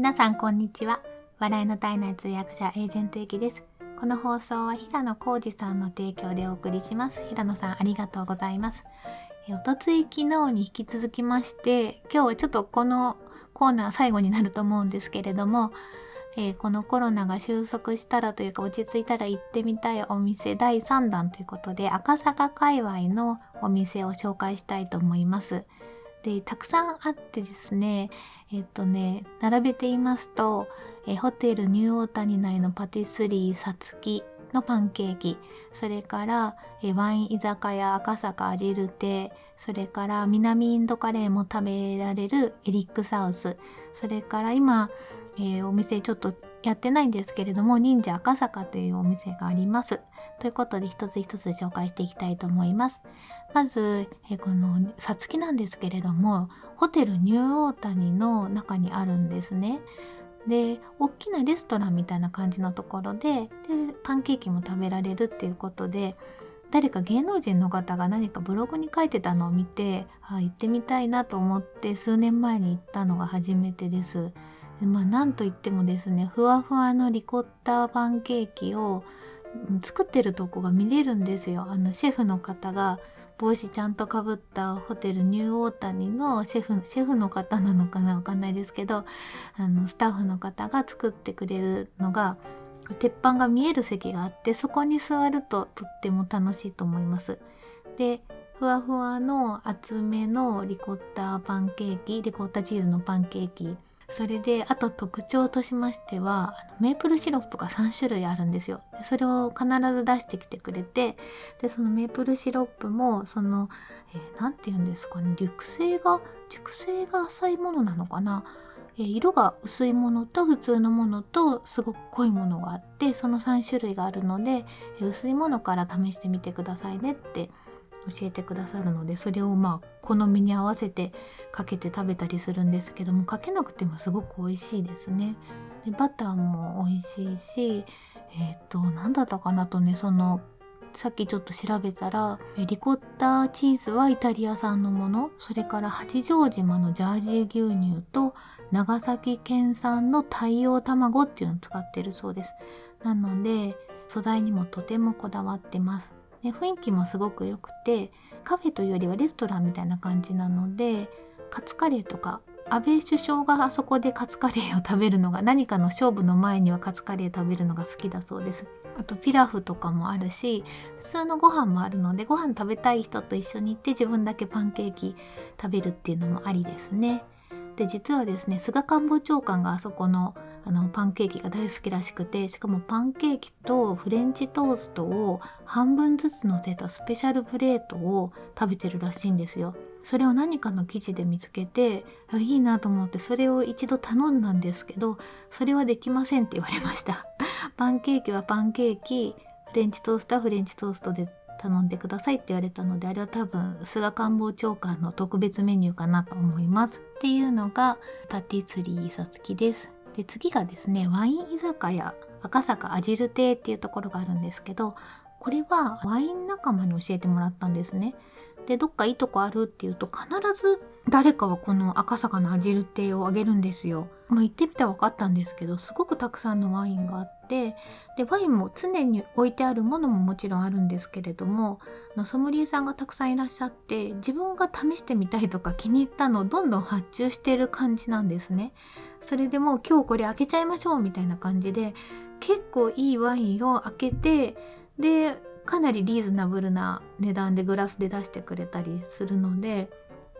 皆さんこんにちは。笑いの体内通訳者エージェントゆきです。この放送は平野浩二さんの提供でお送りします。平野さんありがとうございます。おとつい昨日に引き続きまして今日はちょっとこのコーナー最後になると思うんですけれどもえー、このコロナが収束したらというか落ち着いたら行ってみたいお店第3弾ということで赤坂界隈のお店を紹介したいと思います。でたくさんあってですねえっとね並べていますと、えホテルニューオータニ内のパティスリーさつきのパンケーキそれからえワイン居酒屋赤坂アジルテそれから南インドカレーも食べられるエリックサウスそれから今、えー、お店ちょっとやってないんですけれども忍者赤坂というお店があります。ということで一つ一つ紹介していきたいと思いますまず、え、このさつきなんですけれどもホテルニューオータニの中にあるんですねで大きなレストランみたいな感じのところででパンケーキも食べられるっていうことで誰か芸能人の方が何かブログに書いてたのを見てあ行ってみたいなと思って数年前に行ったのが初めてです。でまあなんといってもですねふわふわのリコッタパンケーキを作ってるとこが見れるんですよ。あのシェフの方が帽子ちゃんとかぶったホテルニューオータニのシェフシェフの方なのかなわかんないですけどあのスタッフの方が作ってくれるのが鉄板が見える席があってそこに座るととっても楽しいと思います。でふわふわの厚めのリコッタパンケーキリコッタチーズのパンケーキそれであと特徴としましてはメープルシロップが3種類あるんですよ。それを必ず出してきてくれてでそのメープルシロップもその何、えー、て言うんですかね熟成が熟成が浅いものなのかな、えー、色が薄いものと普通のものとすごく濃いものがあってその3種類があるので、えー、薄いものから試してみてくださいねって教えてくださるのでそれをまあ好みに合わせてかけて食べたりするんですけどもかけなくてもすごく美味しいですね。でバターも美味しいしえっ、ー、と何だったかなとねそのさっきちょっと調べたらリコッタチーズはイタリア産のものそれから八丈島のジャージー牛乳と長崎県産の太陽卵っていうのを使ってるそうですなので素材にもとてもこだわってますで雰囲気もすごく良くてカフェというよりはレストランみたいな感じなのでカツカレーとか安倍首相があそこでカツカレーを食べるのが何かの勝負の前にはカツカレー食べるのが好きだそうです。あとピラフとかもあるし普通のご飯もあるのでご飯食べたい人と一緒に行って自分だけパンケーキ食べるっていうのもありですね。で実はですね菅官房長官があそこのあのパンケーキが大好きらしくてしかもパンケーキとフレンチトーストを半分ずつ乗せたスペシャルプレートを食べてるらしいんですよ。それを何かの記事で見つけていいなと思ってそれを一度頼んだんですけどそれはできませんって言われました。パンケーキはパンケーキフレンチトーストはフレンチトーストで頼んでくださいって言われたのであれは多分菅官房長官の特別メニューかなと思います。っていうのがパティツリーさつきです。で次がですねワイン居酒屋赤坂アジル亭っていうところがあるんですけどこれはワイン仲間に教えてもらったんですねでどっかいいとこあるっていうと必ず誰かはこの赤坂のアジル亭をあげるんですよ。まあ、行ってみて分かったんですけどすごくたくさんのワインがあっでワインも常に置いてあるものももちろんあるんですけれどものソムリエさんがたくさんいらっしゃって自分が試してみたいとか気に入ったのをどんどん発注してる感じなんですね。それでもう今日これ開けちゃいましょうみたいな感じで結構いいワインを開けてでかなりリーズナブルな値段でグラスで出してくれたりするので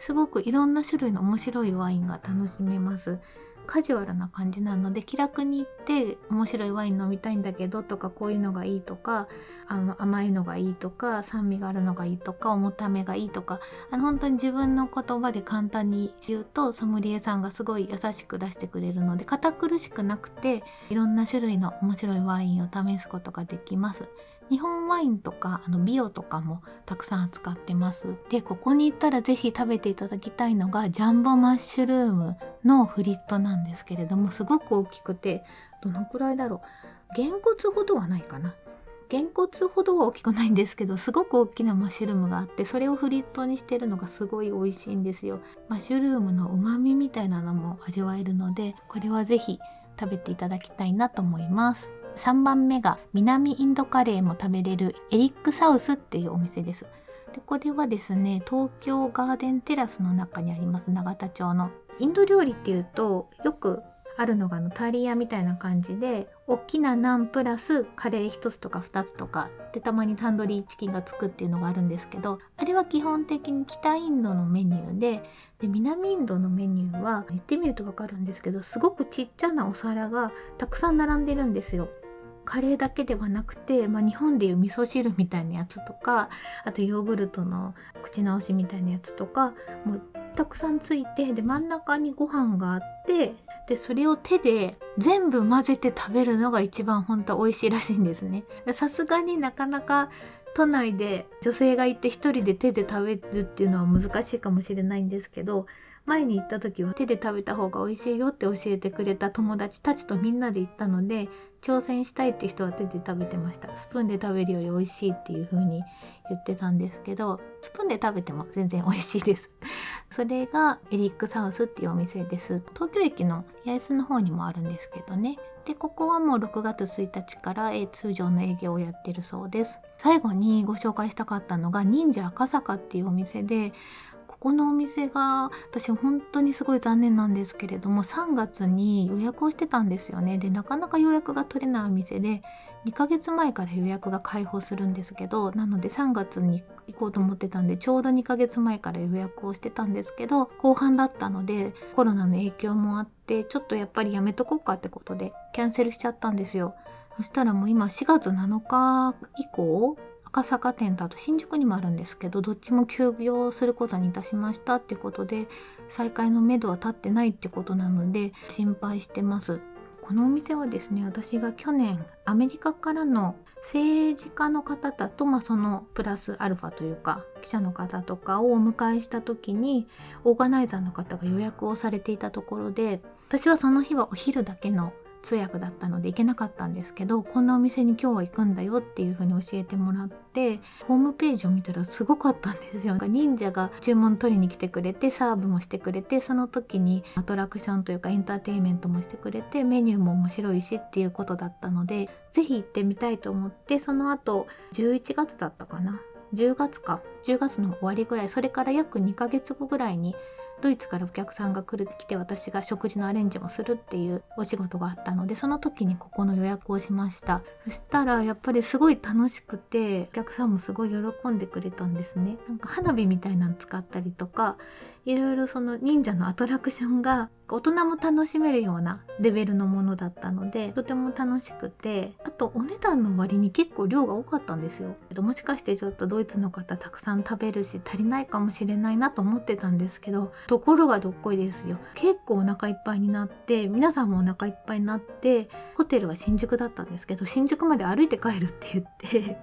すごくいろんな種類の面白いワインが楽しめます。カジュアルな感じなので気楽に行って面白いワイン飲みたいんだけどとかこういうのがいいとかあの甘いのがいいとか酸味があるのがいいとか重ためがいいとかあの本当に自分の言葉で簡単に言うとソムリエさんがすごい優しく出してくれるので堅苦しくなくていろんな種類の面白いワインを試すことができます。日本ワインとかあのビオとかもたくさん扱ってます。でここに行ったら是非食べていただきたいのがジャンボマッシュルームのフリットなんですけれどもすごく大きくてどのくらいだろう。げんこつほどはないかな。げんこつほどは大きくないんですけどすごく大きなマッシュルームがあってそれをフリットにしてるのがすごい美味しいんですよ。マッシュルームの旨味みたいなのも味わえるのでこれは是非食べていただきたいなと思います。3番目が南インドカレーも食べれるエリックサウスっていうお店ですでこれはですね東京ガーデンテラスの中にあります永田町のインド料理っていうとよくあるのがあのタリアみたいな感じで大きなナンプラスカレー1つとか2つとかでたまにタンドリーチキンがつくっていうのがあるんですけどあれは基本的に北インドのメニューでで南インドのメニューは言ってみると分かるんですけどすごくちっちゃなお皿がたくさん並んでるんですよ。カレーだけではなくて、まあ、日本でいう味噌汁みたいなやつとかあとヨーグルトの口直しみたいなやつとかもうたくさんついてで真ん中にご飯があってでそれを手で全部混ぜて食べるのが一番本当美味しいらしいんですね。さすがになかなか都内で女性がいて一人で手で食べるっていうのは難しいかもしれないんですけど前に行った時は手で食べた方が美味しいよって教えてくれた友達たちとみんなで行ったので挑戦したいって人は手で食べてました。スプーンで食べるより美味しいっていう風に言ってたんですけどスプーンで食べても全然美味しいです。それがエリックサウスっていうお店です。東京駅の八重洲の方にもあるんですけどね。でここはもう6月1日から、え通常の営業をやってるそうです。最後にご紹介したかったのが忍者赤坂っていうお店でこのお店が私本当にすごい残念なんですけれども3月に予約をしてたんですよね。でなかなか予約が取れないお店で2ヶ月前から予約が開放するんですけどなので3月に行こうと思ってたんでちょうど2ヶ月前から予約をしてたんですけど後半だったのでコロナの影響もあってちょっとやっぱりやめとこうかってことでキャンセルしちゃったんですよ。そしたらもう今4月7日以降赤坂店とあと新宿にもあるんですけどどっちも休業することにいたしましたってことで再開のめどは立ってないってことなので心配してます。このお店はですね私が去年アメリカからの政治家の方だと、まあ、そのプラスアルファというか記者の方とかをお迎えした時にオーガナイザーの方が予約をされていたところで私はその日はお昼だけの通訳だったので行けなかったんですけどこんなお店に今日は行くんだよっていう風に教えてもらってホームページを見たらすごかったんですよ。なんか忍者が注文取りに来てくれてサーブもしてくれてその時にアトラクションというかエンターテインメントもしてくれてメニューも面白いしっていうことだったので是非行ってみたいと思ってその後11月だったかな？10月か10月の終わりぐらいそれから約2ヶ月後ぐらいにドイツからお客さんが来る来て私が食事のアレンジもするっていうお仕事があったのでその時にここの予約をしました。そしたらやっぱりすごい楽しくてお客さんもすごい喜んでくれたんですね。なんか花火みたいなの使ったりとかいろいろその忍者のアトラクションが大人も楽しめるようなレベルのものだったのでとても楽しくてあとお値段の割に結構量が多かったんですよ。もしかしてちょっとドイツの方たくさん食べるし足りないかもしれないなと思ってたんですけどところがどっこいですよ。結構お腹いっぱいになって皆さんもお腹いっぱいになってホテルは新宿だったんですけど新宿まで歩いて帰るって言って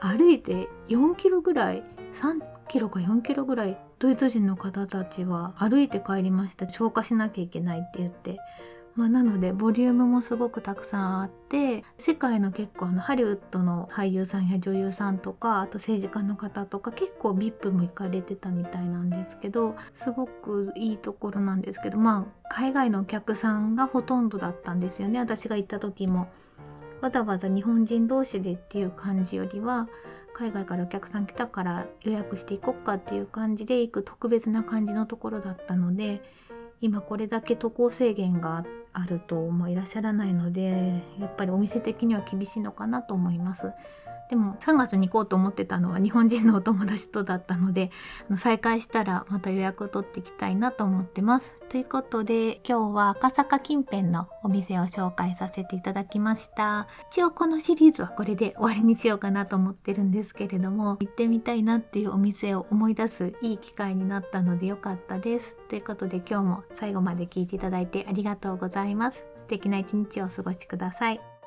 歩いて4キロぐらい3キロか4キロぐらいドイツ人の方たちは歩いて帰りました。消化しなきゃいけないって言って。まあ、なのでボリュームもすごくたくさんあって世界の結構あのハリウッドの俳優さんや女優さんとかあと政治家の方とか結構 VIP も行かれてたみたいなんですけどすごくいいところなんですけどまあ海外のお客さんがほとんどだったんですよね。私が行った時も。わざわざ日本人同士でっていう感じよりは海外からお客さん来たから予約していこっかっていう感じで行く特別な感じのところだったので今これだけ渡航制限があるともいらっしゃらないのでやっぱりお店的には厳しいのかなと思います。でも3月に行こうと思ってたのは日本人のお友達とだったので 再開したらまた予約を取っていきたいなと思ってます。ということで今日は赤坂近辺のお店を紹介させていただきました。一応このシリーズはこれで終わりにしようかなと思ってるんですけれども行ってみたいなっていうお店を思い出すいい機会になったので良かったです。ということで今日も最後まで聞いていただいてありがとうございます。素敵な一日をお過ごしください。